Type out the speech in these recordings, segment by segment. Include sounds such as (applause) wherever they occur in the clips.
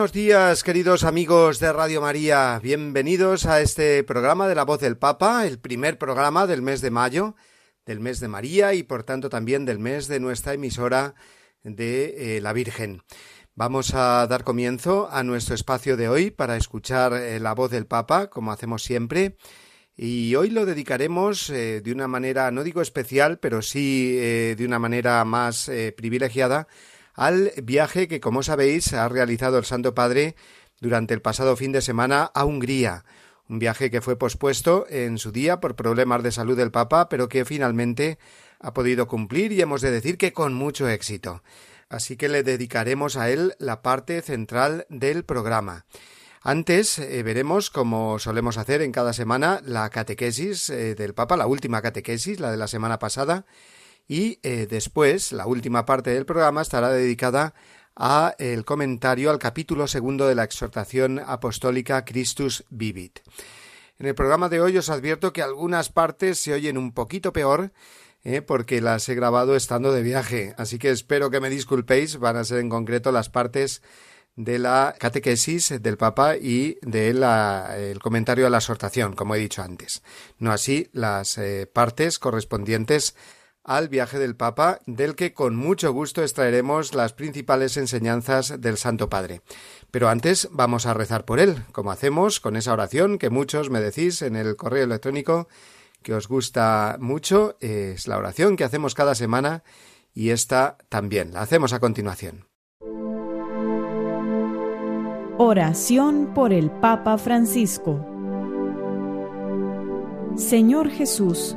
Buenos días, queridos amigos de Radio María. Bienvenidos a este programa de la voz del Papa, el primer programa del mes de mayo, del mes de María y por tanto también del mes de nuestra emisora de eh, la Virgen. Vamos a dar comienzo a nuestro espacio de hoy para escuchar eh, la voz del Papa, como hacemos siempre. Y hoy lo dedicaremos eh, de una manera, no digo especial, pero sí de una manera más privilegiada al viaje que, como sabéis, ha realizado el Santo Padre durante el pasado fin de semana a Hungría, un viaje que fue pospuesto en su día por problemas de salud del Papa, pero que finalmente ha podido cumplir y hemos de decir que con mucho éxito. Así que le dedicaremos a él la parte central del programa. Antes eh, veremos, como solemos hacer en cada semana, la catequesis eh, del Papa, la última catequesis, la de la semana pasada, y eh, después la última parte del programa estará dedicada a el comentario al capítulo segundo de la exhortación apostólica Christus Vivit. En el programa de hoy os advierto que algunas partes se oyen un poquito peor eh, porque las he grabado estando de viaje, así que espero que me disculpéis, van a ser en concreto las partes de la catequesis del Papa y del el comentario a la exhortación, como he dicho antes. No así las eh, partes correspondientes al viaje del Papa, del que con mucho gusto extraeremos las principales enseñanzas del Santo Padre. Pero antes vamos a rezar por él, como hacemos con esa oración que muchos me decís en el correo electrónico que os gusta mucho. Es la oración que hacemos cada semana y esta también la hacemos a continuación. Oración por el Papa Francisco. Señor Jesús,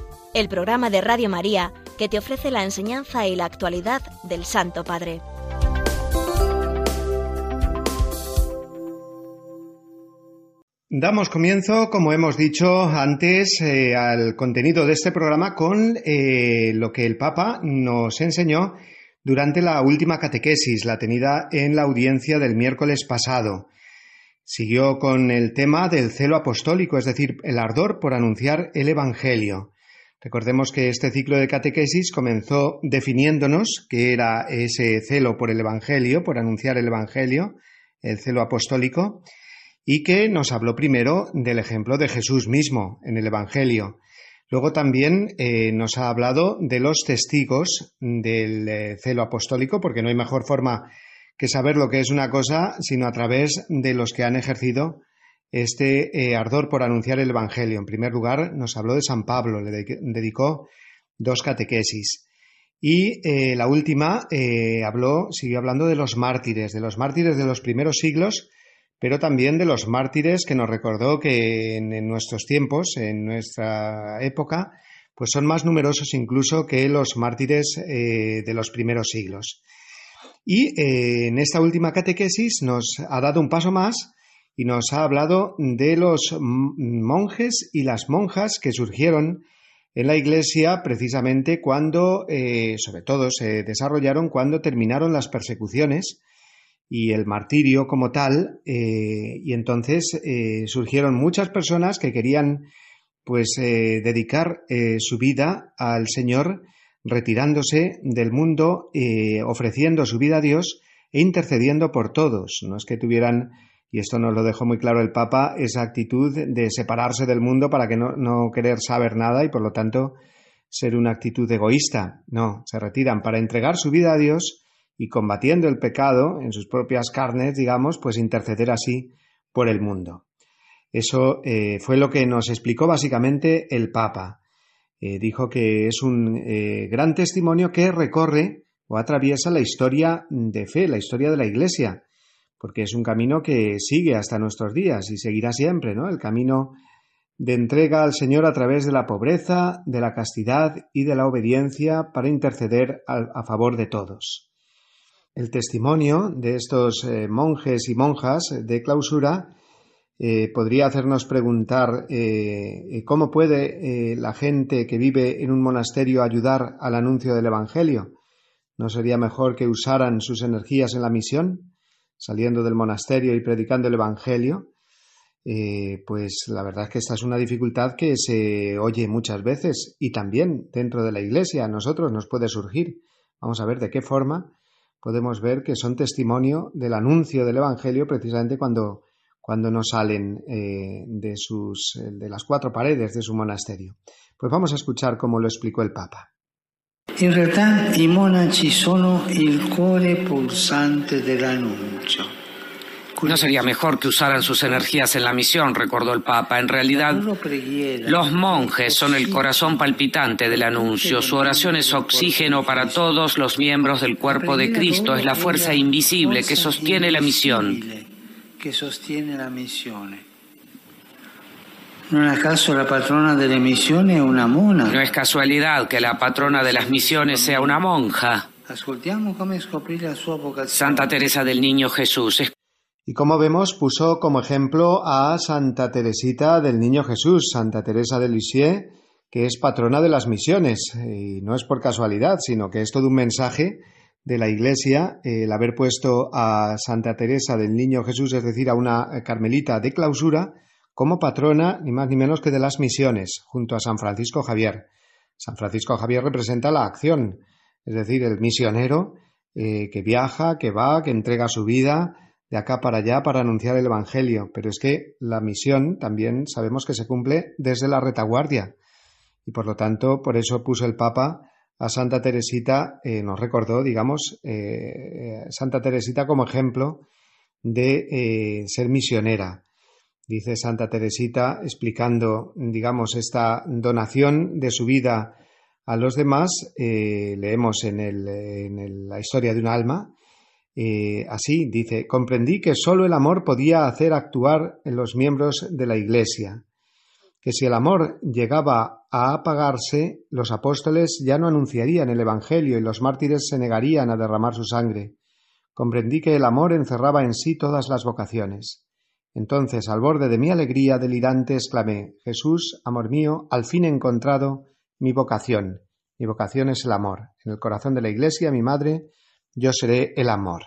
el programa de Radio María que te ofrece la enseñanza y la actualidad del Santo Padre. Damos comienzo, como hemos dicho antes, eh, al contenido de este programa con eh, lo que el Papa nos enseñó durante la última catequesis, la tenida en la audiencia del miércoles pasado. Siguió con el tema del celo apostólico, es decir, el ardor por anunciar el Evangelio. Recordemos que este ciclo de catequesis comenzó definiéndonos qué era ese celo por el Evangelio, por anunciar el Evangelio, el celo apostólico, y que nos habló primero del ejemplo de Jesús mismo en el Evangelio. Luego también eh, nos ha hablado de los testigos del eh, celo apostólico, porque no hay mejor forma que saber lo que es una cosa sino a través de los que han ejercido este eh, ardor por anunciar el Evangelio. En primer lugar, nos habló de San Pablo, le dedicó dos catequesis. Y eh, la última eh, habló, siguió hablando de los mártires, de los mártires de los primeros siglos, pero también de los mártires que nos recordó que en, nuestros tiempos, en nuestra época, pues son más numerosos incluso que los mártires de los primeros siglos. Y en esta última catequesis nos ha dado un paso más y nos ha hablado de los monjes y las monjas que surgieron en la Iglesia precisamente cuando, eh, sobre todo, se desarrollaron cuando terminaron las persecuciones y el martirio como tal, eh, y entonces eh, surgieron muchas personas que querían pues dedicar su vida al Señor, retirándose del mundo, ofreciendo su vida a Dios e intercediendo por todos. No es que tuvieran, y esto nos lo dejó muy claro el Papa, esa actitud de separarse del mundo para que no, no querer saber nada y por lo tanto ser una actitud egoísta. No, se retiran para entregar su vida a Dios y combatiendo el pecado en sus propias carnes, digamos, pues interceder así por el mundo. Eso eh, fue lo que nos explicó básicamente el Papa. Eh, dijo que es un eh, gran testimonio que recorre o atraviesa la historia de fe, la historia de la Iglesia, porque es un camino que sigue hasta nuestros días y seguirá siempre, ¿no? El camino de entrega al Señor a través de la pobreza, de la castidad y de la obediencia para interceder a favor de todos. El testimonio de estos eh, monjes y monjas de clausura eh, podría hacernos preguntar eh, cómo puede la gente que vive en un monasterio ayudar al anuncio del Evangelio. ¿No sería mejor que usaran sus energías en la misión, saliendo del monasterio y predicando el Evangelio? pues la verdad es que esta es una dificultad que se oye muchas veces y también dentro de la Iglesia a nosotros nos puede surgir. Vamos a ver de qué forma podemos ver que son testimonio del anuncio del Evangelio precisamente cuando, cuando no salen eh, de, sus, de las cuatro paredes de su monasterio. Pues vamos a escuchar cómo lo explicó el Papa. In realtà i monaci sono il cuore pulsante dell'annuncio. No sería mejor que usaran sus energías en la misión, recordó el Papa. En realidad, los monjes son el corazón palpitante del anuncio. Su oración es oxígeno para todos los miembros del cuerpo de Cristo. Es la fuerza invisible que sostiene la misión. No es casualidad que la patrona de las misiones sea una monja. Santa Teresa del Niño Jesús. Y como vemos, puso como ejemplo a Santa Teresita del Niño Jesús, Santa Teresa de Lisieux, que es patrona de las misiones. Y no es por casualidad, sino que es todo un mensaje de la Iglesia el haber puesto a Santa Teresa del Niño Jesús, es decir, a una carmelita de clausura, como patrona ni más ni menos que de las misiones, junto a San Francisco Javier. San Francisco Javier representa la acción, es decir, el misionero eh, que viaja, que va, que entrega su vida, de acá para allá para anunciar el Evangelio, pero es que la misión también sabemos que se cumple desde la retaguardia y por lo tanto por eso puso el Papa a Santa Teresita, eh, nos recordó, digamos, eh, Santa Teresita como ejemplo de ser misionera. Dice Santa Teresita explicando, digamos, esta donación de su vida a los demás, leemos en, en la historia de un alma, eh, así dice, comprendí que sólo el amor podía hacer actuar en los miembros de la Iglesia, que si el amor llegaba a apagarse, los apóstoles ya no anunciarían el Evangelio y los mártires se negarían a derramar su sangre. Comprendí que el amor encerraba en sí todas las vocaciones. Entonces, al borde de mi alegría delirante, exclamé Jesús, amor mío, al fin he encontrado mi vocación. Mi vocación es el amor. En el corazón de la Iglesia, mi madre, yo seré el amor.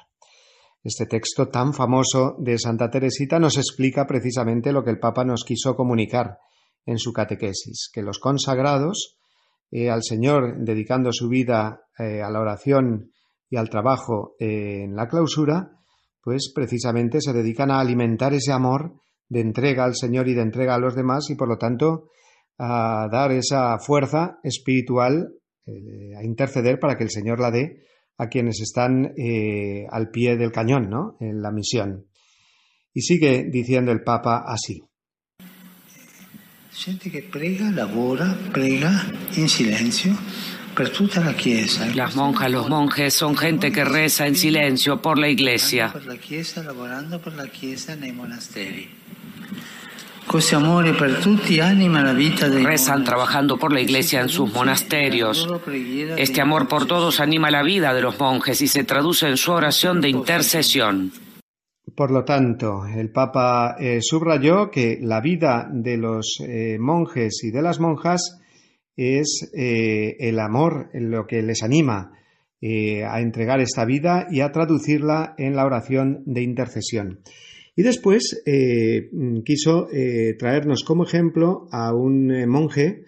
Este texto tan famoso de Santa Teresita nos explica precisamente lo que el Papa nos quiso comunicar en su catequesis, que los consagrados eh, al Señor, dedicando su vida eh, a la oración y al trabajo eh, en la clausura, pues precisamente se dedican a alimentar ese amor de entrega al Señor y de entrega a los demás y por lo tanto a dar esa fuerza espiritual, a interceder para que el Señor la dé a quienes están eh, al pie del cañón, ¿no? En la misión. Y sigue diciendo el Papa así. Gente que prega, labora, prega en silencio Las monjas, los monjes son gente que reza en silencio por la Iglesia. Rezan trabajando por la iglesia en sus monasterios. Este amor por todos anima la vida de los monjes y se traduce en su oración de intercesión. Por lo tanto, el Papa eh, subrayó que la vida de los eh, monjes y de las monjas es eh, el amor lo que les anima eh, a entregar esta vida y a traducirla en la oración de intercesión. Y después eh, quiso traernos como ejemplo a un monje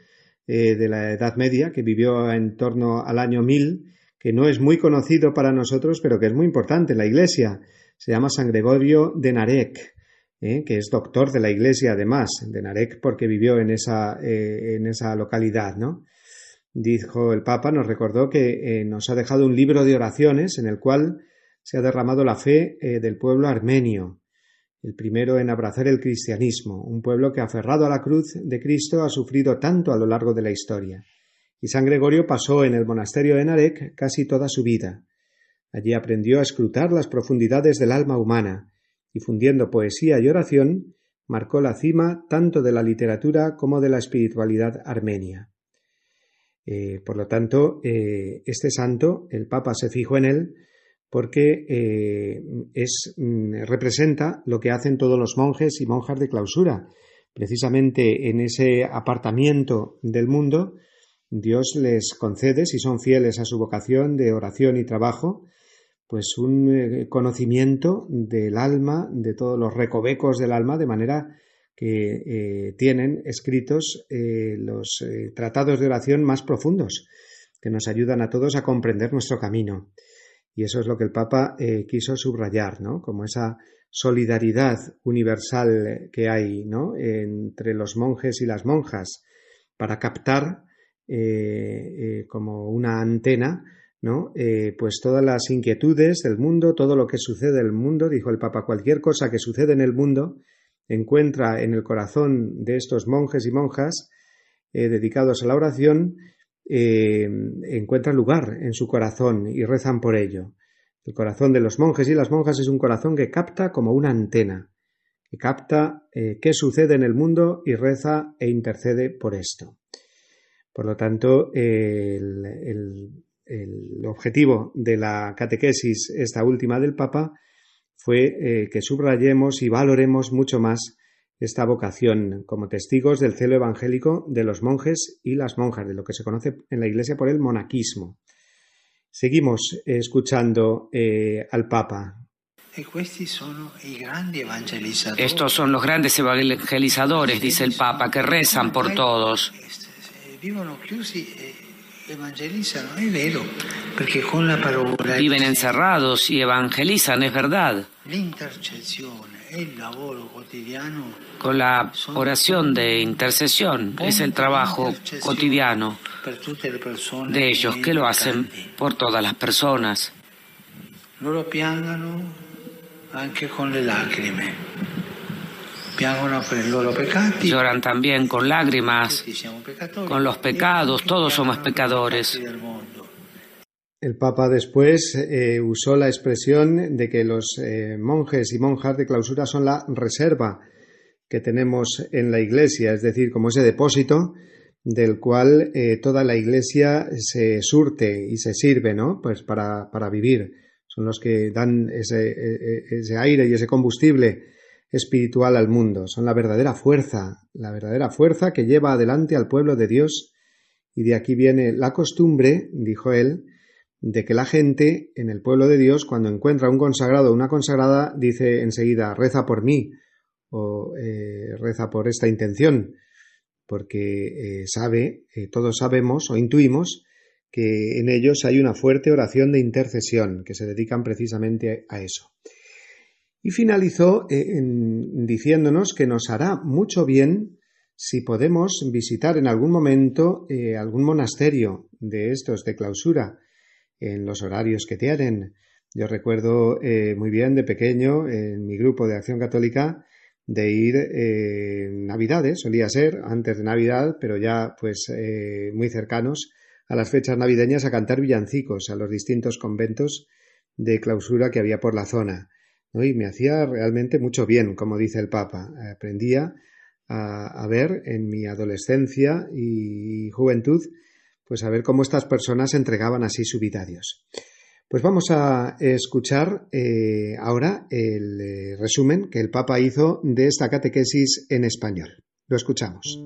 de la Edad Media que vivió en torno al año 1000, que no es muy conocido para nosotros, pero que es muy importante en la Iglesia. Se llama San Gregorio de Narek. Que es doctor de la iglesia además, de Narek, porque vivió en esa, en esa localidad, ¿no? dijo el Papa, nos recordó que eh, nos ha dejado un libro de oraciones en el cual se ha derramado la fe eh, del pueblo armenio, el primero en abrazar el cristianismo, un pueblo que aferrado a la cruz de Cristo ha sufrido tanto a lo largo de la historia. Y San Gregorio pasó en el monasterio de Narek casi toda su vida. Allí aprendió a escrutar las profundidades del alma humana, y fundiendo poesía y oración, marcó la cima tanto de la literatura como de la espiritualidad armenia. Eh, por lo tanto, eh, este santo, el Papa se fijó en él porque eh, es, mm, representa lo que hacen todos los monjes y monjas de clausura. Precisamente en ese apartamiento del mundo, Dios les concede, si son fieles a su vocación de oración y trabajo, pues un conocimiento del alma, de todos los recovecos del alma, de manera que eh, tienen escritos eh, los eh, tratados de oración más profundos, que nos ayudan a todos a comprender nuestro camino. Y eso es lo que el Papa quiso subrayar, ¿no? Como esa solidaridad universal que hay, ¿no? Entre los monjes y las monjas para captar como una antena, ¿no? pues todas las inquietudes del mundo, todo lo que sucede en el mundo, dijo el Papa, cualquier cosa que sucede en el mundo, encuentra en el corazón de estos monjes y monjas eh, dedicados a la oración, eh, encuentra lugar en su corazón y rezan por ello. El corazón de los monjes y las monjas es un corazón que capta como una antena, que capta eh, qué sucede en el mundo y reza e intercede por esto. Por lo tanto, el objetivo de la catequesis, esta última del Papa, fue eh, que subrayemos y valoremos mucho más esta vocación como testigos del celo evangélico de los monjes y las monjas, de lo que se conoce en la Iglesia por el monaquismo. Seguimos escuchando eh, al Papa. Estos son los grandes evangelizadores, dice el Papa, que rezan por todos. Viven encerrados y evangelizan, es verdad. Con la oración de intercesión es el trabajo cotidiano de ellos que lo hacen por todas las personas. anche con le lacrime. Lloran también con lágrimas, con los pecados, todos somos pecadores. El Papa después eh, usó la expresión de que los eh, monjes y monjas de clausura son la reserva que tenemos en la Iglesia, es decir, como ese depósito del cual eh, toda la Iglesia se surte y se sirve, ¿no? Pues para, para vivir. Son los que dan ese, ese aire y ese combustible espiritual al mundo, son la verdadera fuerza, la verdadera fuerza que lleva adelante al pueblo de Dios. Y de aquí viene la costumbre, dijo él, de que la gente en el pueblo de Dios, cuando encuentra un consagrado o una consagrada, dice enseguida, reza por mí o eh, reza por esta intención, porque eh, sabe, eh, todos sabemos o intuimos que en ellos hay una fuerte oración de intercesión, que se dedican precisamente a eso. Y finalizó eh, diciéndonos que nos hará mucho bien si podemos visitar en algún momento eh, algún monasterio de estos de clausura en los horarios que tienen. Yo recuerdo eh, muy bien de pequeño en mi grupo de acción católica de ir en Navidades, solía ser antes de Navidad, pero ya pues muy cercanos a las fechas navideñas a cantar villancicos a los distintos conventos de clausura que había por la zona y me hacía realmente mucho bien, como dice el Papa. Aprendía a, ver en mi adolescencia y juventud, pues a ver cómo estas personas entregaban así su vida a Dios. Pues vamos a escuchar eh, ahora el eh, resumen que el Papa hizo de esta catequesis en español. Lo escuchamos.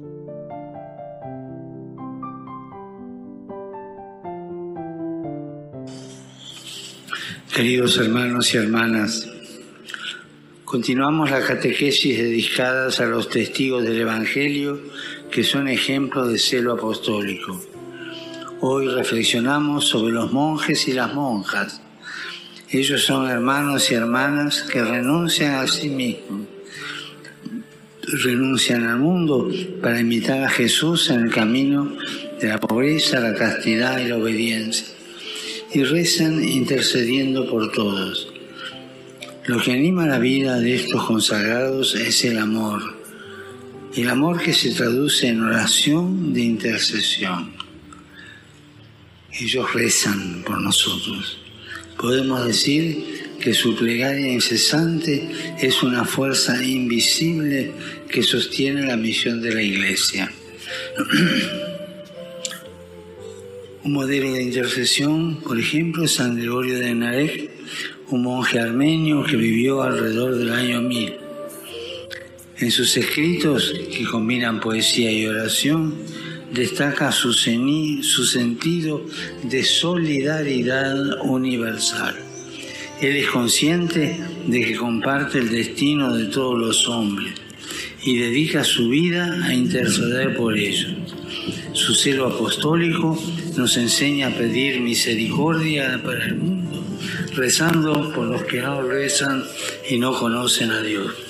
Queridos hermanos y hermanas, continuamos la catequesis dedicadas a los testigos del Evangelio que son ejemplos de celo apostólico. Hoy reflexionamos sobre los monjes y las monjas. Ellos son hermanos y hermanas que renuncian a sí mismos, renuncian al mundo para imitar a Jesús en el camino de la pobreza, la castidad y la obediencia y rezan intercediendo por todos. Lo que anima la vida de estos consagrados es el amor, el amor que se traduce en oración de intercesión. Ellos rezan por nosotros. Podemos decir que su plegaria incesante es una fuerza invisible que sostiene la misión de la Iglesia. (clears throat) Un modelo de intercesión, por ejemplo, San Gregorio de Narek, un monje armenio que vivió alrededor del año 1000. En sus escritos, que combinan poesía y oración, destaca su, su sentido de solidaridad universal. Él es consciente de que comparte el destino de todos los hombres y dedica su vida a interceder por ellos. Su celo apostólico nos enseña a pedir misericordia para el mundo, rezando por los que no rezan y no conocen a Dios.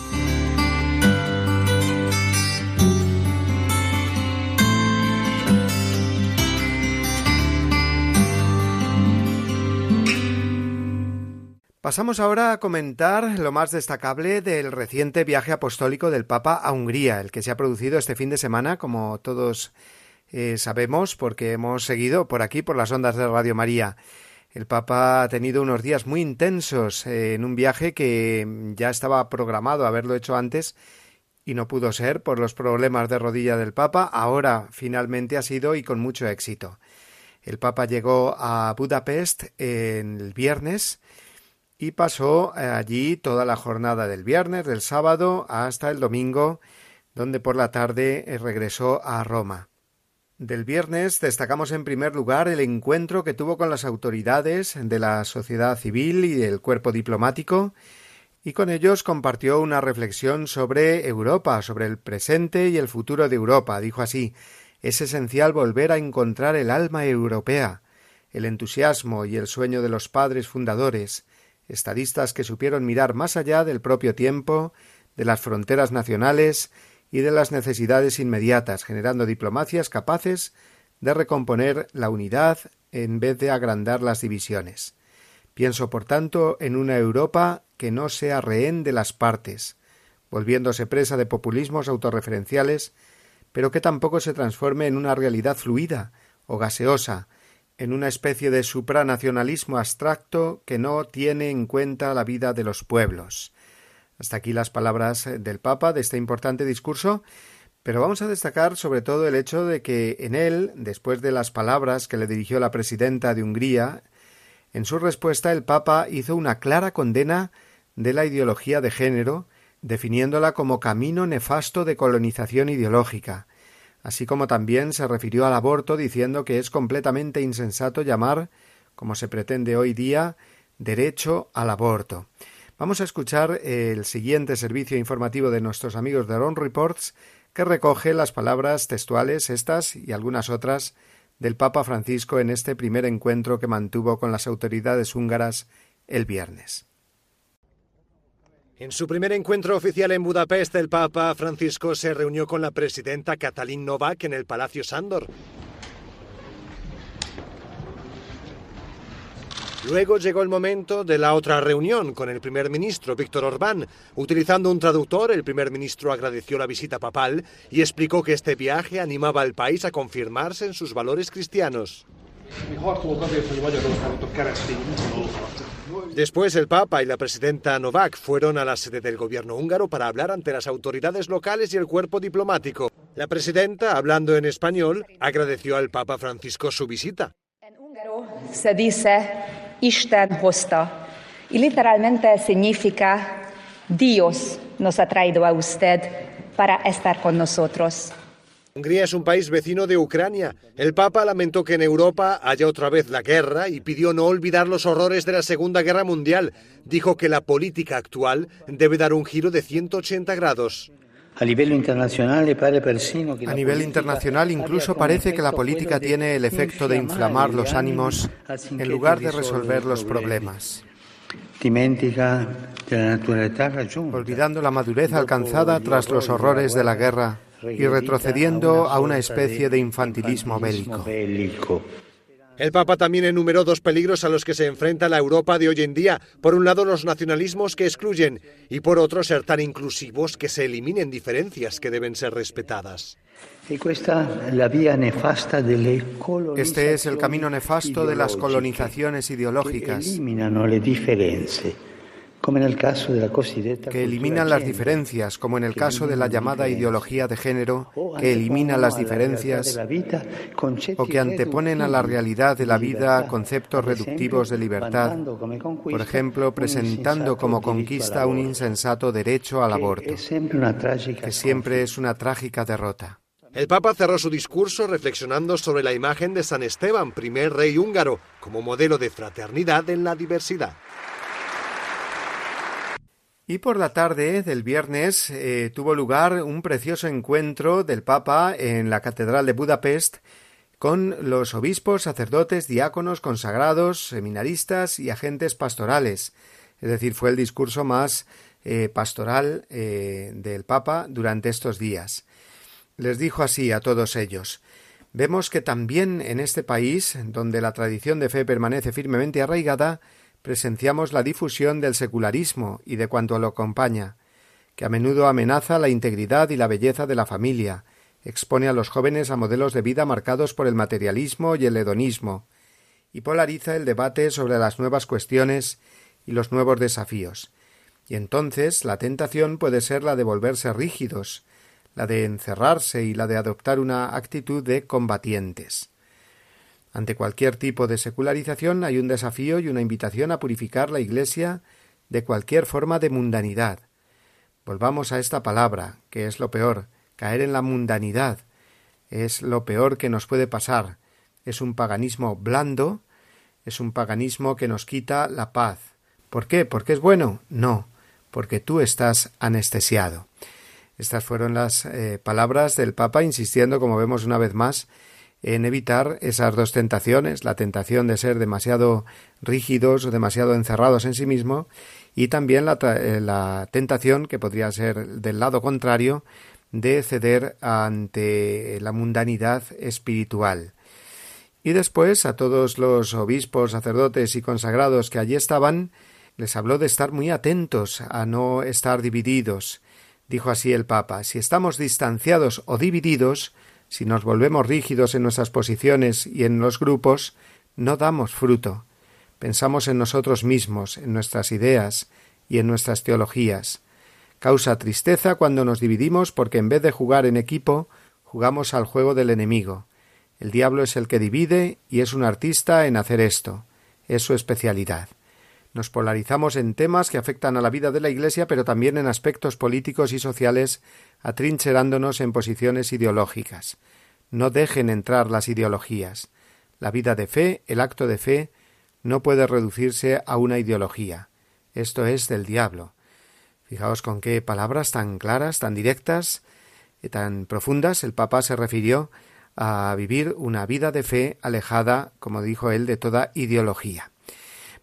Pasamos ahora a comentar lo más destacable del reciente viaje apostólico del Papa a Hungría, el que se ha producido este fin de semana, como todos eh, sabemos, porque hemos seguido por aquí, por las ondas de Radio María. El Papa ha tenido unos días muy intensos eh, en un viaje que ya estaba programado haberlo hecho antes y no pudo ser por los problemas de rodilla del Papa. Ahora finalmente ha sido y con mucho éxito. El Papa llegó a Budapest el viernes y pasó eh, allí toda la jornada del viernes, del sábado hasta el domingo, donde por la tarde eh, regresó a Roma. Del viernes destacamos en primer lugar el encuentro que tuvo con las autoridades de la sociedad civil y del cuerpo diplomático, y con ellos compartió una reflexión sobre Europa, sobre el presente y el futuro de Europa. Dijo así es esencial volver a encontrar el alma europea, el entusiasmo y el sueño de los padres fundadores, estadistas que supieron mirar más allá del propio tiempo, de las fronteras nacionales y de las necesidades inmediatas, generando diplomacias capaces de recomponer la unidad en vez de agrandar las divisiones. Pienso, por tanto, en una Europa que no sea rehén de las partes, volviéndose presa de populismos autorreferenciales, pero que tampoco se transforme en una realidad fluida o gaseosa, en una especie de supranacionalismo abstracto que no tiene en cuenta la vida de los pueblos. Hasta aquí las palabras del Papa de este importante discurso, pero vamos a destacar sobre todo el hecho de que en él, después de las palabras que le dirigió la presidenta de Hungría, en su respuesta el Papa hizo una clara condena de la ideología de género, definiéndola como camino nefasto de colonización ideológica, así como también se refirió al aborto diciendo que es completamente insensato llamar, como se pretende hoy día, derecho al aborto. Vamos a escuchar el siguiente servicio informativo de nuestros amigos de Ron Reports, que recoge las palabras textuales, estas y algunas otras, del Papa Francisco en este primer encuentro que mantuvo con las autoridades húngaras el viernes. En su primer encuentro oficial en Budapest, el Papa Francisco se reunió con la presidenta Katalin Novak en el Palacio Sándor. Luego llegó el momento de la otra reunión con el primer ministro, Víctor Orbán. Utilizando un traductor, el primer ministro agradeció la visita papal y explicó que este viaje animaba al país a confirmarse en sus valores cristianos. Después el Papa y la presidenta Novak fueron a la sede del gobierno húngaro para hablar ante las autoridades locales y el cuerpo diplomático. La presidenta, hablando en español, agradeció al Papa Francisco su visita. En húngaro se dice Isten hozta. Y literalmente significa Dios nos ha traído a usted para estar con nosotros. Hungría es un país vecino de Ucrania. El Papa lamentó que en Europa haya otra vez la guerra y pidió no olvidar los horrores de la Segunda Guerra Mundial. Dijo que la política actual debe dar un giro de 180 grados. A nivel internacional, incluso parece que la política tiene el efecto de inflamar los ánimos en lugar de resolver los problemas. Olvidando la madurez alcanzada tras los horrores de la guerra y retrocediendo a una especie de infantilismo bélico. El Papa también enumeró dos peligros a los que se enfrenta la Europa de hoy en día. Por un lado, los nacionalismos que excluyen y por otro, ser tan inclusivos que se eliminen diferencias que deben ser respetadas. Este es el camino nefasto de las colonizaciones ideológicas que eliminan las diferencias, como en el caso de la llamada ideología de género, que elimina las diferencias o que anteponen a la realidad de la vida conceptos reductivos de libertad, por ejemplo, presentando como conquista un insensato derecho al aborto, que siempre es una trágica derrota. El Papa cerró su discurso reflexionando sobre la imagen de San Esteban, primer rey húngaro, como modelo de fraternidad en la diversidad. Y por la tarde del viernes eh, tuvo lugar un precioso encuentro del Papa en la Catedral de Budapest con los obispos, sacerdotes, diáconos, consagrados, seminaristas y agentes pastorales. Es decir, fue el discurso más eh, pastoral eh, del Papa durante estos días. Les dijo así a todos ellos Vemos que también en este país, donde la tradición de fe permanece firmemente arraigada, presenciamos la difusión del secularismo y de cuanto lo acompaña, que a menudo amenaza la integridad y la belleza de la familia, expone a los jóvenes a modelos de vida marcados por el materialismo y el hedonismo, y polariza el debate sobre las nuevas cuestiones y los nuevos desafíos. Y entonces la tentación puede ser la de volverse rígidos, la de encerrarse y la de adoptar una actitud de combatientes. Ante cualquier tipo de secularización hay un desafío y una invitación a purificar la Iglesia de cualquier forma de mundanidad. Volvamos a esta palabra, que es lo peor, caer en la mundanidad. Es lo peor que nos puede pasar. Es un paganismo blando, es un paganismo que nos quita la paz. ¿Por qué? ¿Porque es bueno? No, porque tú estás anestesiado. Estas fueron las eh, palabras del Papa insistiendo, como vemos una vez más, en evitar esas dos tentaciones, la tentación de ser demasiado rígidos o demasiado encerrados en sí mismo y también la, eh, la tentación que podría ser del lado contrario de ceder ante la mundanidad espiritual. Y después a todos los obispos, sacerdotes y consagrados que allí estaban, les habló de estar muy atentos a no estar divididos. Dijo así el Papa Si estamos distanciados o divididos, si nos volvemos rígidos en nuestras posiciones y en los grupos, no damos fruto. Pensamos en nosotros mismos, en nuestras ideas y en nuestras teologías. Causa tristeza cuando nos dividimos porque en vez de jugar en equipo, jugamos al juego del enemigo. El diablo es el que divide y es un artista en hacer esto. Es su especialidad. Nos polarizamos en temas que afectan a la vida de la Iglesia, pero también en aspectos políticos y sociales atrincherándonos en posiciones ideológicas. No dejen entrar las ideologías. La vida de fe, el acto de fe, no puede reducirse a una ideología. Esto es del diablo. Fijaos con qué palabras tan claras, tan directas y tan profundas el Papa se refirió a vivir una vida de fe alejada, como dijo él, de toda ideología.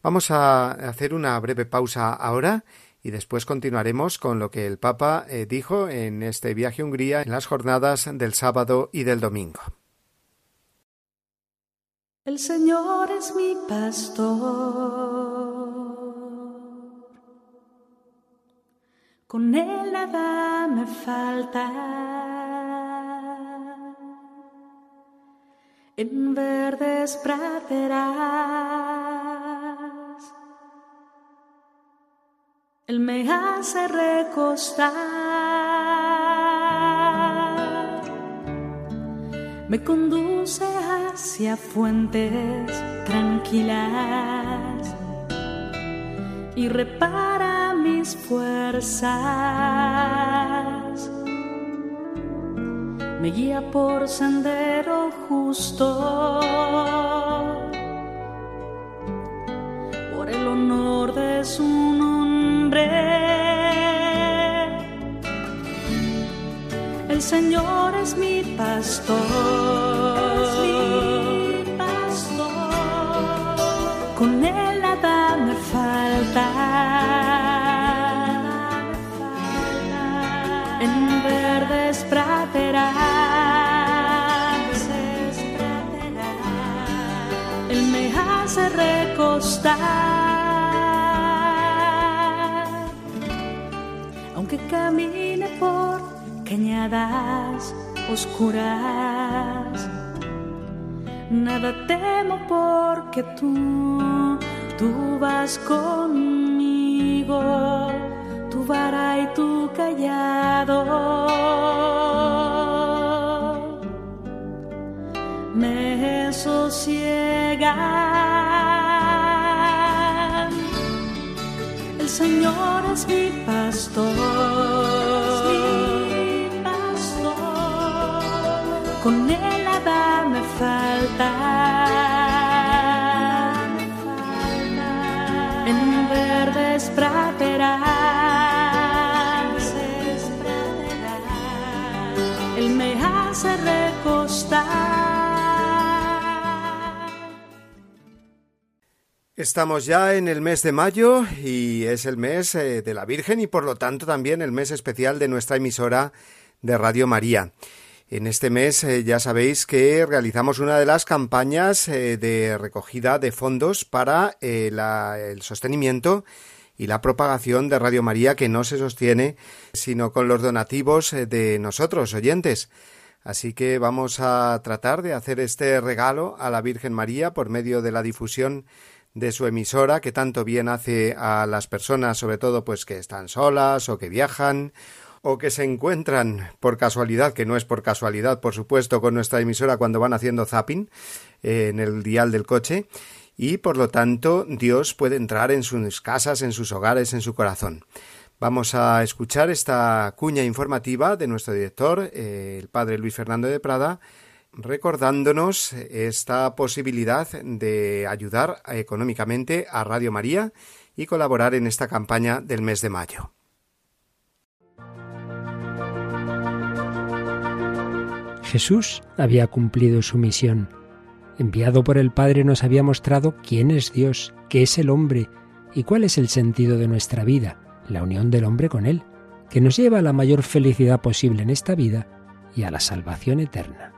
Vamos a hacer una breve pausa ahora y después continuaremos con lo que el Papa eh, dijo en este viaje a Hungría en las jornadas del sábado y del domingo. El Señor es mi pastor. Con él nada me falta. En verdes praderas. Él me hace recostar. Me conduce hacia fuentes tranquilas y repara mis fuerzas. Me guía por sendero justo por el honor de su El Señor es mi pastor. con él nada me falta. En verdes praderas, él me hace recostar. Camine por cañadas oscuras nada temo porque tú, tú vas conmigo, tu vara y tu callado. Me sosiegan. Señor es mi pastor. Estamos ya en el mes de mayo y es el mes eh, de la Virgen y por lo tanto también el mes especial de nuestra emisora de Radio María. En este mes eh, ya sabéis que realizamos una de las campañas eh, de recogida de fondos para el sostenimiento y la propagación de Radio María que no se sostiene sino con los donativos de nosotros, oyentes. Así que vamos a tratar de hacer este regalo a la Virgen María por medio de la difusión de su emisora que tanto bien hace a las personas, sobre todo pues que están solas o que viajan o que se encuentran por casualidad, que no es por casualidad, por supuesto, con nuestra emisora cuando van haciendo zapping eh, en el dial del coche y por lo tanto Dios puede entrar en sus casas, en sus hogares, en su corazón. Vamos a escuchar esta cuña informativa de nuestro director, eh, el padre Luis Fernando de Prada, recordándonos esta posibilidad de ayudar económicamente a Radio María y colaborar en esta campaña del mes de mayo. Jesús había cumplido su misión. Enviado por el Padre nos había mostrado quién es Dios, qué es el hombre y cuál es el sentido de nuestra vida, la unión del hombre con Él, que nos lleva a la mayor felicidad posible en esta vida y a la salvación eterna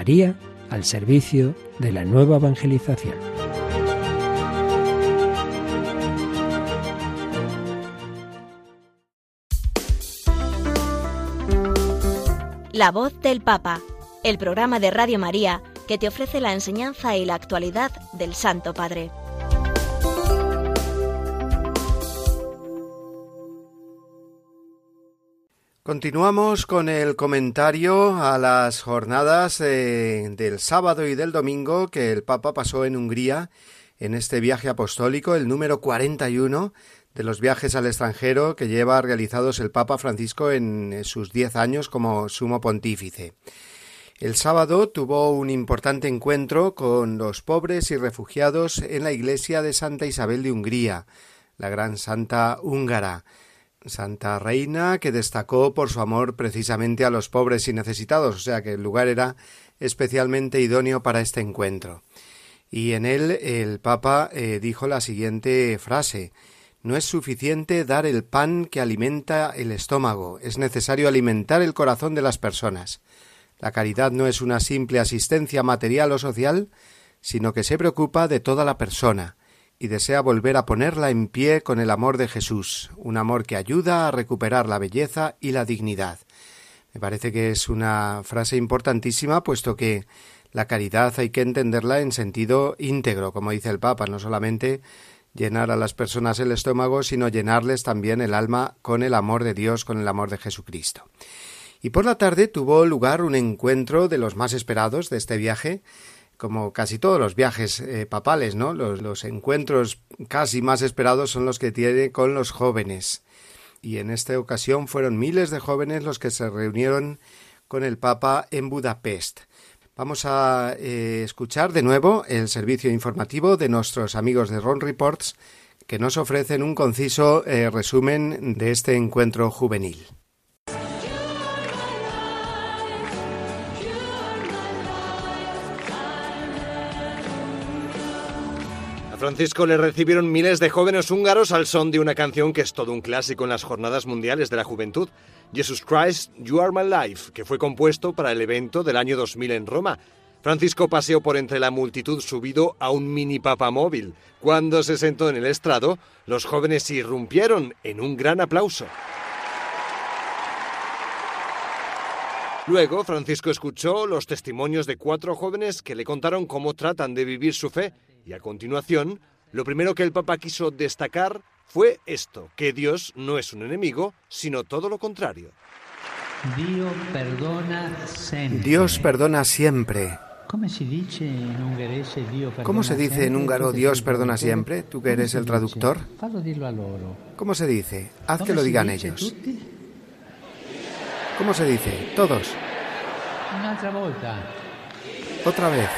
María al servicio de la nueva evangelización. La voz del Papa, el programa de Radio María que te ofrece la enseñanza y la actualidad del Santo Padre. Continuamos con el comentario a las jornadas eh, del sábado y del domingo que el Papa pasó en Hungría en este viaje apostólico, el número 41 de los viajes al extranjero que lleva realizados el Papa Francisco en sus diez años como sumo pontífice. El sábado tuvo un importante encuentro con los pobres y refugiados en la iglesia de Santa Isabel de Hungría, la gran santa húngara, Santa Reina que destacó por su amor precisamente a los pobres y necesitados, o sea que el lugar era especialmente idóneo para este encuentro. Y en él el Papa eh, dijo la siguiente frase No es suficiente dar el pan que alimenta el estómago, es necesario alimentar el corazón de las personas. La caridad no es una simple asistencia material o social, sino que se preocupa de toda la persona, y desea volver a ponerla en pie con el amor de Jesús, un amor que ayuda a recuperar la belleza y la dignidad. Me parece que es una frase importantísima, puesto que la caridad hay que entenderla en sentido íntegro, como dice el Papa, no solamente llenar a las personas el estómago, sino llenarles también el alma con el amor de Dios, con el amor de Jesucristo. Y por la tarde tuvo lugar un encuentro de los más esperados de este viaje, como casi todos los viajes eh, papales, ¿no? Los, encuentros casi más esperados son los que tiene con los jóvenes. Y en esta ocasión fueron miles de jóvenes los que se reunieron con el Papa en Budapest. Vamos a eh, escuchar de nuevo el servicio informativo de nuestros amigos de Ron Reports que nos ofrecen un conciso eh, resumen de este encuentro juvenil. Francisco le recibieron miles de jóvenes húngaros al son de una canción que es todo un clásico en las jornadas mundiales de la juventud, Jesus Christ, You Are My Life, que fue compuesto para el evento del año 2000 en Roma. Francisco paseó por entre la multitud subido a un mini papa móvil. Cuando se sentó en el estrado, los jóvenes irrumpieron en un gran aplauso. Luego, Francisco escuchó los testimonios de cuatro jóvenes que le contaron cómo tratan de vivir su fe y a continuación, lo primero que el Papa quiso destacar fue esto, que Dios no es un enemigo, sino todo lo contrario. Dios perdona siempre. Dios perdona siempre. ¿Cómo se dice en húngaro Dios perdona siempre? Tú que eres el traductor. ¿Cómo se dice? Haz que lo digan ellos. ¿Cómo se dice? Todos. Otra vez.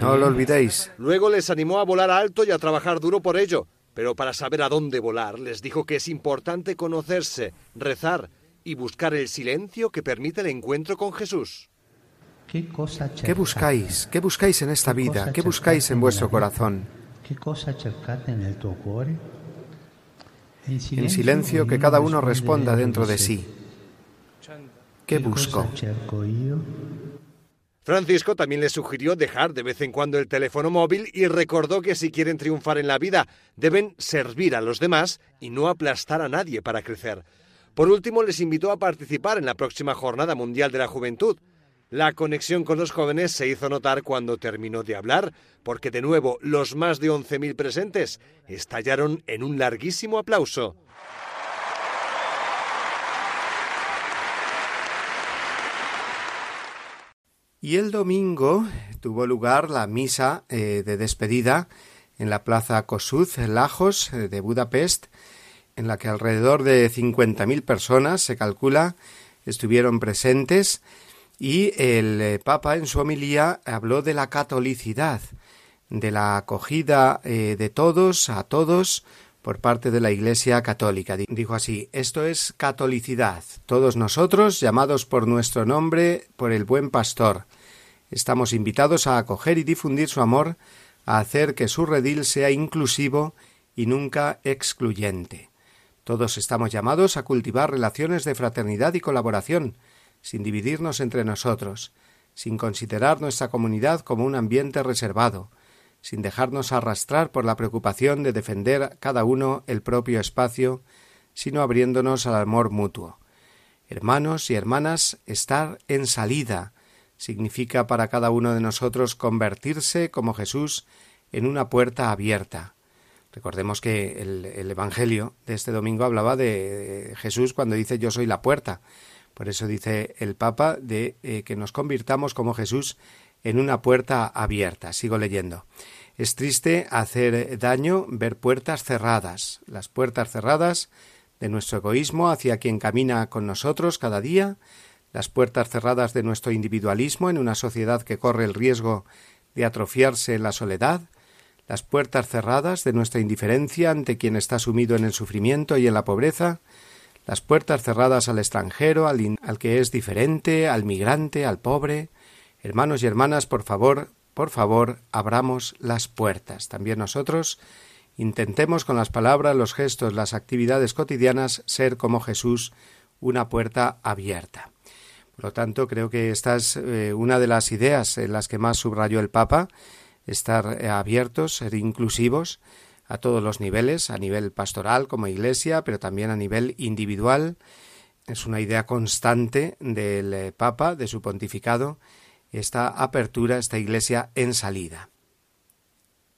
No lo olvidéis. Luego les animó a volar alto y a trabajar duro por ello. Pero para saber a dónde volar, les dijo que es importante conocerse, rezar y buscar el silencio que permite el encuentro con Jesús. ¿Qué, buscáis? ¿Qué buscáis en esta vida? ¿Qué buscáis en vuestro corazón? En silencio que cada uno responda dentro de sí. ¿Qué busco? Francisco también le sugirió dejar de vez en cuando el teléfono móvil y recordó que si quieren triunfar en la vida deben servir a los demás y no aplastar a nadie para crecer. Por último, les invitó a participar en la próxima Jornada Mundial de la Juventud. La conexión con los jóvenes se hizo notar cuando terminó de hablar, porque de nuevo los más de 11.000 presentes estallaron en un larguísimo aplauso. Y el domingo tuvo lugar la misa eh, de despedida en la plaza Kossuth, Lajos, eh, de Budapest, en la que alrededor de 50.000 personas, se calcula, estuvieron presentes. Y el eh, Papa en su homilía habló de la catolicidad, de la acogida de todos a todos por parte de la Iglesia católica. Dijo así, esto es catolicidad, todos nosotros llamados por nuestro nombre por el buen pastor, Estamos invitados a acoger y difundir su amor, a hacer que su redil sea inclusivo y nunca excluyente. Todos estamos llamados a cultivar relaciones de fraternidad y colaboración, sin dividirnos entre nosotros, sin considerar nuestra comunidad como un ambiente reservado, sin dejarnos arrastrar por la preocupación de defender cada uno el propio espacio, sino abriéndonos al amor mutuo. Hermanos y hermanas, estar en salida significa para cada uno de nosotros convertirse como Jesús en una puerta abierta. Recordemos que el, Evangelio de este domingo hablaba de Jesús cuando dice yo soy la puerta. Por eso dice el Papa de eh, que nos convirtamos como Jesús en una puerta abierta. Sigo leyendo. Es triste hacer daño ver puertas cerradas, las puertas cerradas de nuestro egoísmo hacia quien camina con nosotros cada día, las puertas cerradas de nuestro individualismo en una sociedad que corre el riesgo de atrofiarse en la soledad, las puertas cerradas de nuestra indiferencia ante quien está sumido en el sufrimiento y en la pobreza, las puertas cerradas al extranjero, al, que es diferente, al migrante, al pobre. Hermanos y hermanas, por favor, por favor, abramos las puertas. También nosotros intentemos con las palabras, los gestos, las actividades cotidianas ser como Jesús, una puerta abierta. Por lo tanto, creo que esta es eh, una de las ideas en las que más subrayó el Papa, estar eh, abiertos, ser inclusivos a todos los niveles, a nivel pastoral como iglesia, pero también a nivel individual. Es una idea constante del eh, Papa, de su pontificado, esta apertura, esta iglesia en salida.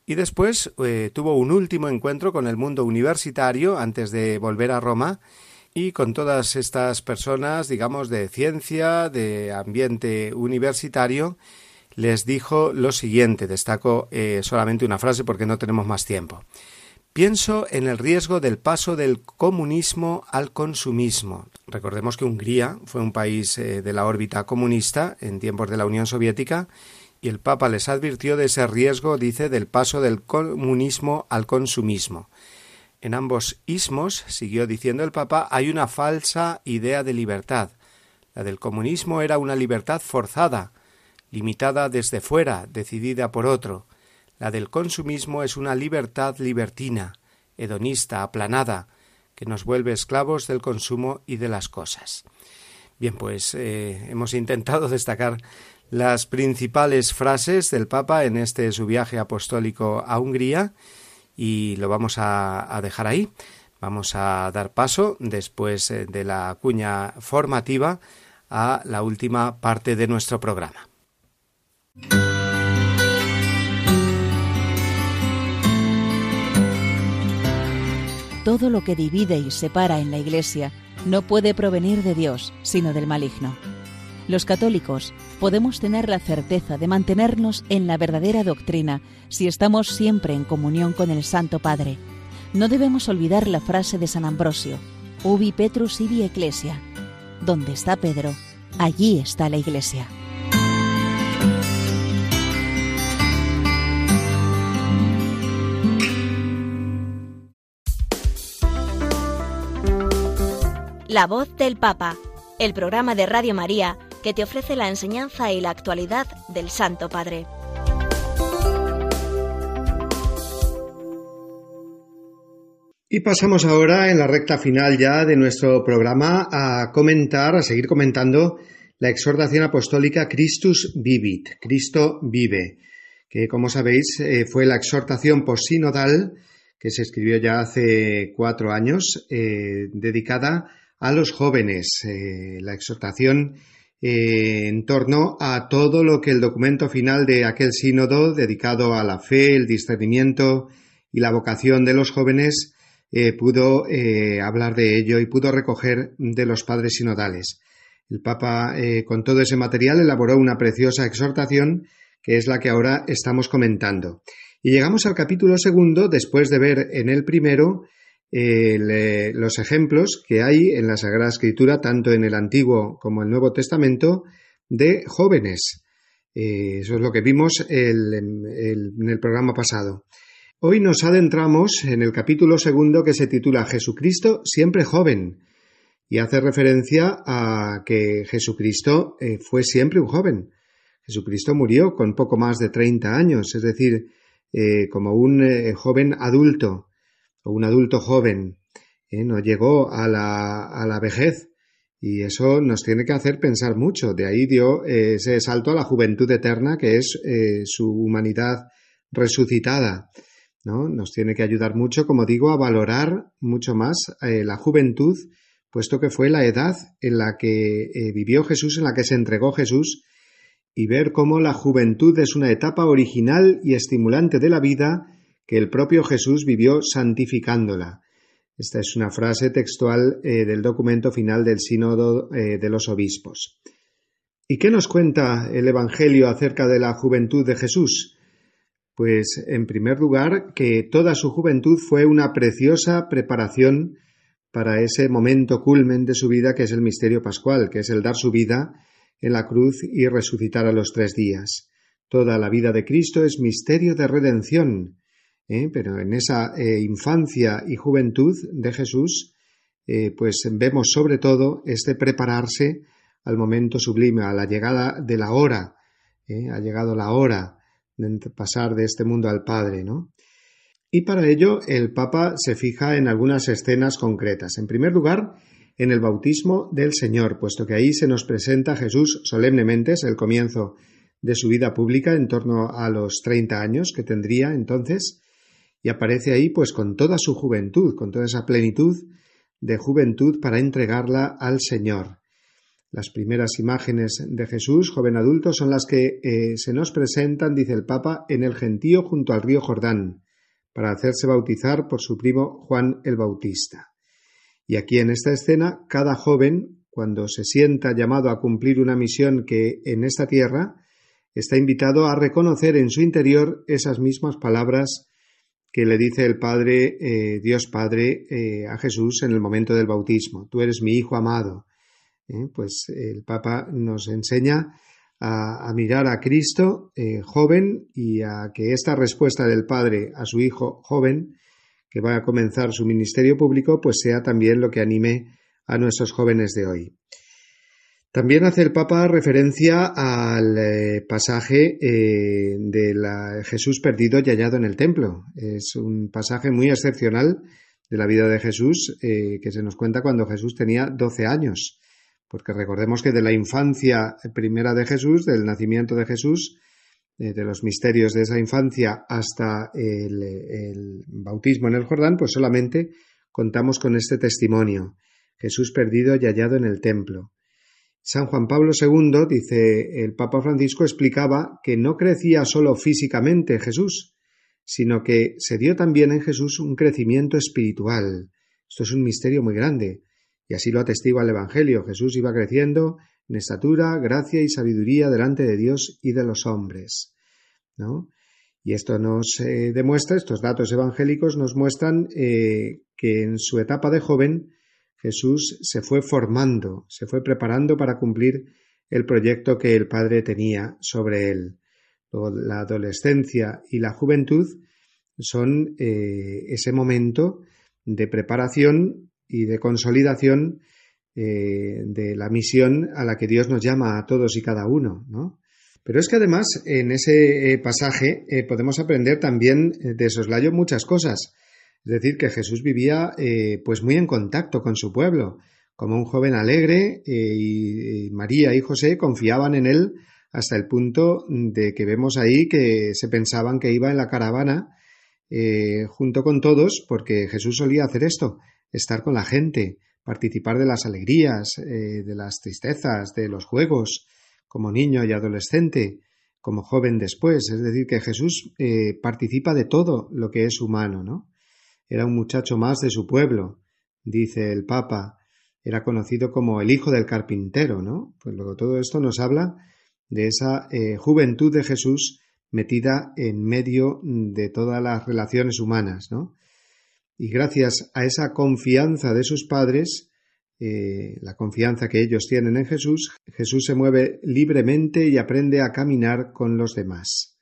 Y después tuvo un último encuentro con el mundo universitario antes de volver a Roma y con todas estas personas, digamos, de ciencia, de ambiente universitario, les dijo lo siguiente, destaco eh, solamente una frase porque no tenemos más tiempo. Pienso en el riesgo del paso del comunismo al consumismo. Recordemos que Hungría fue un país eh, de la órbita comunista en tiempos de la Unión Soviética y el Papa les advirtió de ese riesgo, dice, del paso del comunismo al consumismo. En ambos ismos, siguió diciendo el Papa, hay una falsa idea de libertad. La del comunismo era una libertad forzada, limitada desde fuera, decidida por otro. La del consumismo es una libertad libertina, hedonista, aplanada, que nos vuelve esclavos del consumo y de las cosas. Bien, pues eh, hemos intentado (laughs) destacar las principales frases del Papa en este su viaje apostólico a Hungría y lo vamos a, dejar ahí. Vamos a dar paso, después eh, de la cuña formativa, a la última parte de nuestro programa. Todo lo que divide y separa en la Iglesia no puede provenir de Dios, sino del maligno. Los católicos podemos tener la certeza de mantenernos en la verdadera doctrina si estamos siempre en comunión con el Santo Padre. No debemos olvidar la frase de San Ambrosio, Ubi Petrus ibi Ecclesia. Donde está Pedro, allí está la Iglesia. La voz del Papa, el programa de Radio María que te ofrece la enseñanza y la actualidad del Santo Padre. Y pasamos ahora en la recta final ya de nuestro programa a comentar, a seguir comentando la exhortación apostólica Christus Vivit, Cristo vive, que como sabéis eh, fue la exhortación posinodal que se escribió ya hace cuatro años, eh, dedicada a los jóvenes, eh, la exhortación eh, en torno a todo lo que el documento final de aquel sínodo dedicado a la fe, el discernimiento y la vocación de los jóvenes eh, pudo hablar de ello y pudo recoger de los padres sinodales. El Papa, con todo ese material, elaboró una preciosa exhortación que es la que ahora estamos comentando. Y llegamos al capítulo segundo después de ver en el primero los ejemplos que hay en la Sagrada Escritura, tanto en el Antiguo como el Nuevo Testamento, de jóvenes. Eh, eso es lo que vimos en el programa pasado. Hoy nos adentramos en el capítulo segundo que se titula Jesucristo siempre joven y hace referencia a que Jesucristo eh, fue siempre un joven. Jesucristo murió con poco más de 30 años, es decir, eh, como un joven adulto o un adulto joven, ¿eh? no llegó a la, a la, vejez. Y eso nos tiene que hacer pensar mucho. De ahí dio eh, ese salto a la juventud eterna, que es eh, su humanidad resucitada. ¿no? Nos tiene que ayudar mucho, como digo, a valorar mucho más la juventud, puesto que fue la edad en la que vivió Jesús, en la que se entregó Jesús, y ver cómo la juventud es una etapa original y estimulante de la vida que el propio Jesús vivió santificándola. Esta es una frase textual eh, del documento final del Sínodo eh, de los Obispos. ¿Y qué nos cuenta el Evangelio acerca de la juventud de Jesús? Pues, en primer lugar, que toda su juventud fue una preciosa preparación para ese momento culmen de su vida que es el misterio pascual, que es el dar su vida en la cruz y resucitar a los tres días. Toda la vida de Cristo es misterio de redención, ¿eh? pero en esa eh, infancia y juventud de Jesús, eh, pues vemos sobre todo este prepararse al momento sublime, a la llegada de la hora, ha llegado la hora de pasar de este mundo al Padre, ¿no? Y para ello el Papa se fija en algunas escenas concretas. En primer lugar, en el bautismo del Señor, puesto que ahí se nos presenta Jesús solemnemente, es el comienzo de su vida pública en torno a los 30 años que tendría entonces, y aparece ahí pues con toda su juventud, con toda esa plenitud de juventud para entregarla al Señor. Las primeras imágenes de Jesús, joven adulto, son las que eh, se nos presentan, dice el Papa, en el gentío junto al río Jordán, para hacerse bautizar por su primo Juan el Bautista. Y aquí en esta escena, cada joven, cuando se sienta llamado a cumplir una misión que en esta tierra, está invitado a reconocer en su interior esas mismas palabras que le dice el Padre, eh, Dios Padre, eh, a Jesús en el momento del bautismo. Tú eres mi Hijo amado. ¿eh? Pues el Papa nos enseña a, mirar a Cristo joven y a que esta respuesta del Padre a su Hijo joven, que va a comenzar su ministerio público, pues sea también lo que anime a nuestros jóvenes de hoy. También hace el Papa referencia al eh, pasaje eh, de la Jesús perdido y hallado en el templo. Es un pasaje muy excepcional de la vida de Jesús eh, que se nos cuenta cuando Jesús tenía 12 años. Porque recordemos que de la infancia primera de Jesús, del nacimiento de Jesús, de los misterios de esa infancia hasta el, el bautismo en el Jordán, pues solamente contamos con este testimonio. Jesús perdido y hallado en el templo. San Juan Pablo II, dice el Papa Francisco, explicaba que no crecía solo físicamente Jesús, sino que se dio también en Jesús un crecimiento espiritual. Esto es un misterio muy grande, y así lo atestigua el Evangelio. Jesús iba creciendo en estatura, gracia y sabiduría delante de Dios y de los hombres. ¿no? Y esto nos eh, demuestra, estos datos evangélicos nos muestran eh, que en su etapa de joven Jesús se fue formando, se fue preparando para cumplir el proyecto que el Padre tenía sobre él. La adolescencia y la juventud son eh, ese momento de preparación y de consolidación eh, de la misión a la que Dios nos llama a todos y cada uno, ¿no? Pero es que además en ese eh, pasaje podemos aprender también de soslayo muchas cosas. Es decir, que Jesús vivía eh, pues muy en contacto con su pueblo, como un joven alegre eh, y, María y José confiaban en él hasta el punto de que vemos ahí que se pensaban que iba en la caravana eh, junto con todos, porque Jesús solía hacer esto, estar con la gente, participar de las alegrías, de las tristezas, de los juegos, como niño y adolescente, como joven después. Es decir, que Jesús participa de todo lo que es humano, ¿no? Era un muchacho más de su pueblo, dice el Papa. Era conocido como el hijo del carpintero, ¿no? Pues luego todo esto nos habla de esa eh, juventud de Jesús metida en medio de todas las relaciones humanas, ¿no? Y gracias a esa confianza de sus padres, eh, la confianza que ellos tienen en Jesús, Jesús se mueve libremente y aprende a caminar con los demás.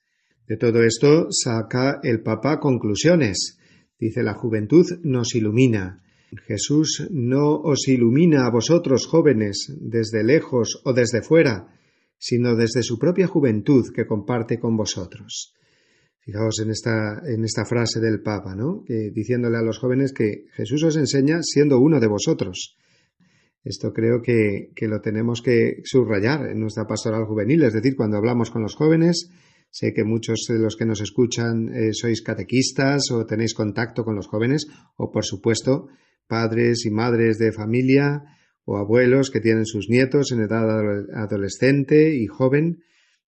De todo esto saca el Papa conclusiones. Dice, la juventud nos ilumina. Jesús no os ilumina a vosotros jóvenes desde lejos o desde fuera, sino desde su propia juventud que comparte con vosotros. Fijaos en esta, en esta frase del Papa, ¿no? diciéndole a los jóvenes que Jesús os enseña siendo uno de vosotros. Esto creo que, que lo tenemos que subrayar en nuestra pastoral juvenil, es decir, cuando hablamos con los jóvenes, Sé que muchos de los que nos escuchan eh, sois catequistas o tenéis contacto con los jóvenes o, por supuesto, padres y madres de familia o abuelos que tienen sus nietos en edad adolescente y joven,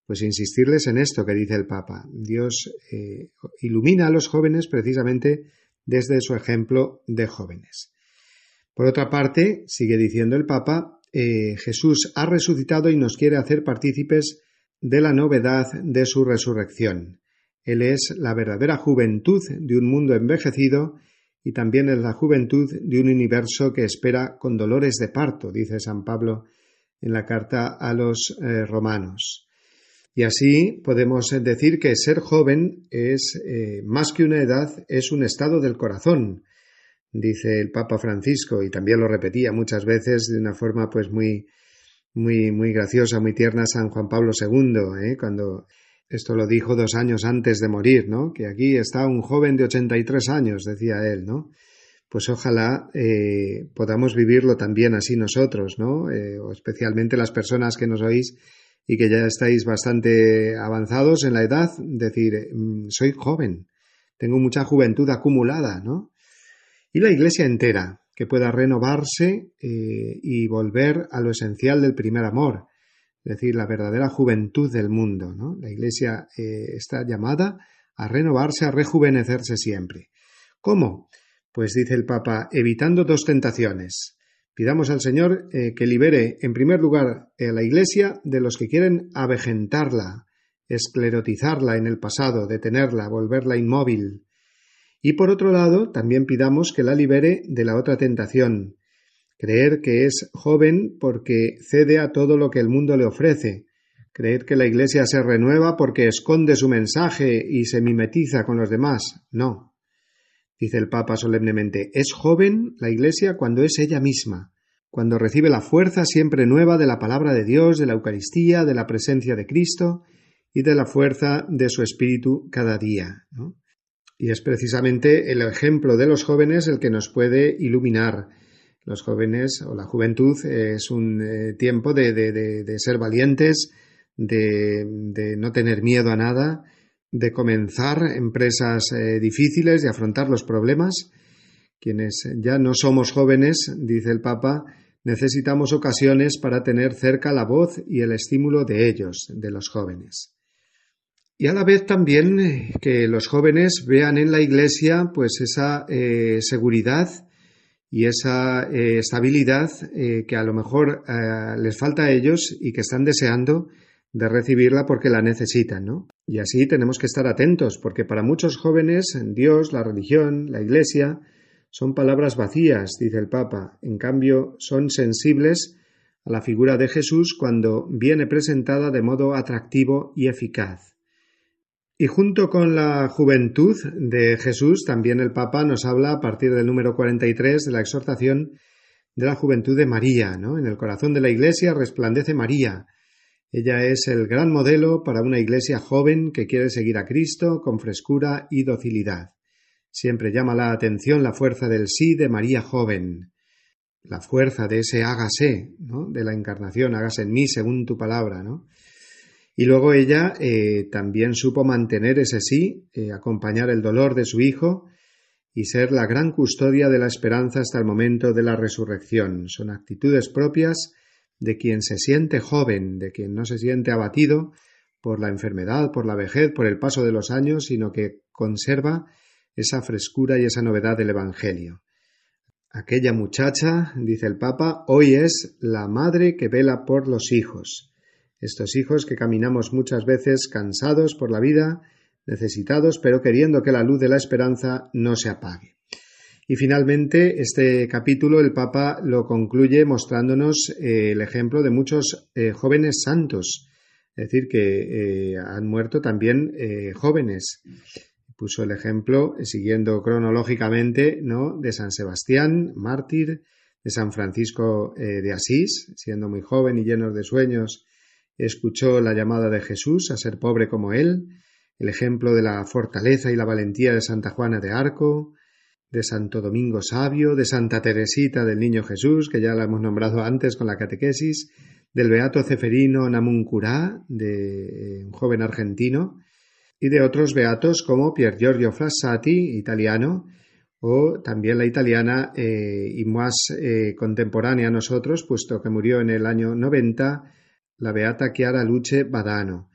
pues insistirles en esto que dice el Papa. Dios eh, ilumina a los jóvenes precisamente desde su ejemplo de jóvenes. Por otra parte, sigue diciendo el Papa, eh, Jesús ha resucitado y nos quiere hacer partícipes de la novedad de su resurrección. Él es la verdadera juventud de un mundo envejecido y también es la juventud de un universo que espera con dolores de parto, dice San Pablo en la carta a los eh, romanos. Y así podemos decir que ser joven es eh, más que una edad, es un estado del corazón, dice el Papa Francisco, y también lo repetía muchas veces de una forma pues muy, muy, muy graciosa, muy tierna San Juan Pablo II, ¿eh? cuando esto lo dijo dos años antes de morir, ¿no? Que aquí está un joven de 83 años, decía él, ¿no? Pues ojalá eh, podamos vivirlo también así nosotros, ¿no? Eh, especialmente las personas que nos oís y que ya estáis bastante avanzados en la edad, decir, mm, soy joven, tengo mucha juventud acumulada, ¿no? Y la Iglesia entera, que pueda renovarse eh, y volver a lo esencial del primer amor, es decir, la verdadera juventud del mundo. La Iglesia eh, está llamada a renovarse, a rejuvenecerse siempre. ¿Cómo? Pues dice el Papa, evitando dos tentaciones. Pidamos al Señor eh, que libere, en primer lugar, a la Iglesia de los que quieren avejentarla, esclerotizarla en el pasado, detenerla, volverla inmóvil. Y por otro lado, también pidamos que la libere de la otra tentación, creer que es joven porque cede a todo lo que el mundo le ofrece, creer que la Iglesia se renueva porque esconde su mensaje y se mimetiza con los demás. No. Dice el Papa solemnemente, es joven la Iglesia cuando es ella misma, cuando recibe la fuerza siempre nueva de la palabra de Dios, de la Eucaristía, de la presencia de Cristo y de la fuerza de su Espíritu cada día. Y es precisamente el ejemplo de los jóvenes el que nos puede iluminar, los jóvenes o la juventud es un eh, tiempo de, ser valientes, de, no tener miedo a nada, de comenzar empresas eh, difíciles, de afrontar los problemas. Quienes ya no somos jóvenes, dice el Papa, necesitamos ocasiones para tener cerca la voz y el estímulo de ellos, de los jóvenes. Y a la vez también eh, que los jóvenes vean en la Iglesia pues esa seguridad y esa eh, estabilidad eh, que a lo mejor eh, les falta a ellos y que están deseando de recibirla porque la necesitan, ¿no? Y así tenemos que estar atentos, porque para muchos jóvenes Dios, la religión, la Iglesia, son palabras vacías, dice el Papa. En cambio, son sensibles a la figura de Jesús cuando viene presentada de modo atractivo y eficaz. Y junto con la juventud de Jesús, también el Papa nos habla a partir del número 43 de la exhortación de la juventud de María. ¿no? En el corazón de la Iglesia resplandece María. Ella es el gran modelo para una Iglesia joven que quiere seguir a Cristo con frescura y docilidad. Siempre llama la atención la fuerza del sí de María joven, la fuerza de ese hágase, ¿no? de la encarnación, hágase en mí según tu palabra, ¿no? Y luego ella eh, también supo mantener ese sí, eh, acompañar el dolor de su hijo y ser la gran custodia de la esperanza hasta el momento de la resurrección. Son actitudes propias de quien se siente joven, de quien no se siente abatido por la enfermedad, por la vejez, por el paso de los años, sino que conserva esa frescura y esa novedad del Evangelio. Aquella muchacha, dice el Papa, hoy es la madre que vela por los hijos estos hijos que caminamos muchas veces cansados por la vida, necesitados, pero queriendo que la luz de la esperanza no se apague. Y finalmente, este capítulo el Papa lo concluye mostrándonos eh, el ejemplo de muchos eh, jóvenes santos, es decir, que eh, han muerto también jóvenes. Puso el ejemplo, siguiendo cronológicamente, ¿no? de San Sebastián, mártir, de San Francisco de Asís, siendo muy joven y lleno de sueños, escuchó la llamada de Jesús a ser pobre como él, el ejemplo de la fortaleza y la valentía de Santa Juana de Arco, de Santo Domingo Sabio, de Santa Teresita del Niño Jesús, que ya la hemos nombrado antes con la catequesis, del Beato Ceferino Namuncurá, de eh, un joven argentino, y de otros beatos como Pier Giorgio Frassati, italiano, o también la italiana eh, y más eh, contemporánea a nosotros, puesto que murió en el año 90, la beata Chiara Luce Badano.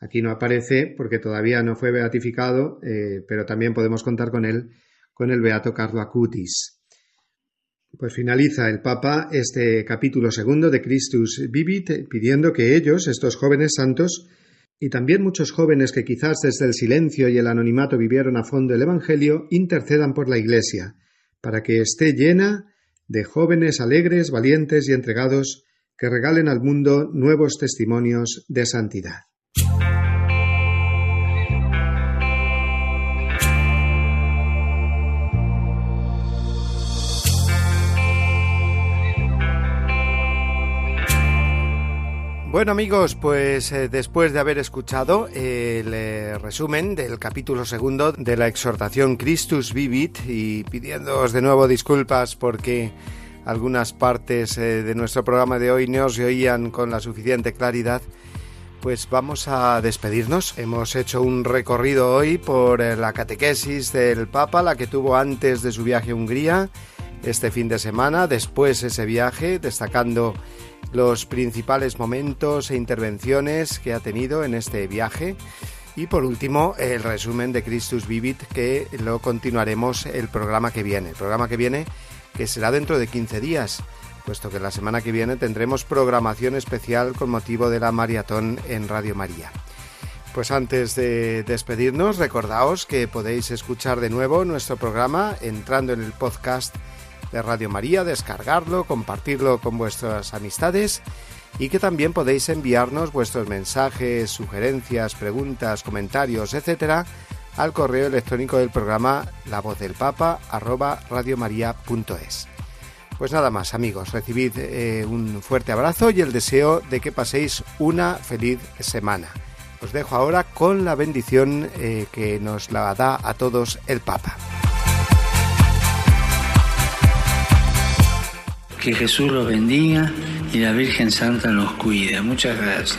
Aquí no aparece porque todavía no fue beatificado, eh, pero también podemos contar con él, con el beato Carlo Acutis. Pues finaliza el Papa este capítulo segundo de Christus Vivit pidiendo que ellos, estos jóvenes santos, y también muchos jóvenes que quizás desde el silencio y el anonimato vivieron a fondo el Evangelio, intercedan por la Iglesia, para que esté llena de jóvenes alegres, valientes y entregados que regalen al mundo nuevos testimonios de santidad. Bueno amigos, pues eh, después de haber escuchado el eh, resumen del capítulo segundo de la exhortación Christus Vivit y pidiéndoos de nuevo disculpas porque algunas partes eh, de nuestro programa de hoy no se oían con la suficiente claridad, pues vamos a despedirnos. Hemos hecho un recorrido hoy por la catequesis del Papa, la que tuvo antes de su viaje a Hungría, este fin de semana, después ese viaje, destacando los principales momentos e intervenciones que ha tenido en este viaje. Y por último, el resumen de Christus Vivit, que lo continuaremos el programa que viene. El programa que viene, que será dentro de 15 días, puesto que la semana que viene tendremos programación especial con motivo de la maratón en Radio María. Pues antes de despedirnos, recordaos que podéis escuchar de nuevo nuestro programa entrando en el podcast de Radio María, descargarlo, compartirlo con vuestras amistades y que también podéis enviarnos vuestros mensajes, sugerencias, preguntas, comentarios, etcétera, al correo electrónico del programa la voz del papa arroba radiomaria.es. Pues nada más amigos, recibid eh, un fuerte abrazo y el deseo de que paséis una feliz semana. Os dejo ahora con la bendición eh, que nos la da a todos el Papa. Que Jesús los bendiga y la Virgen Santa los cuide. Muchas gracias.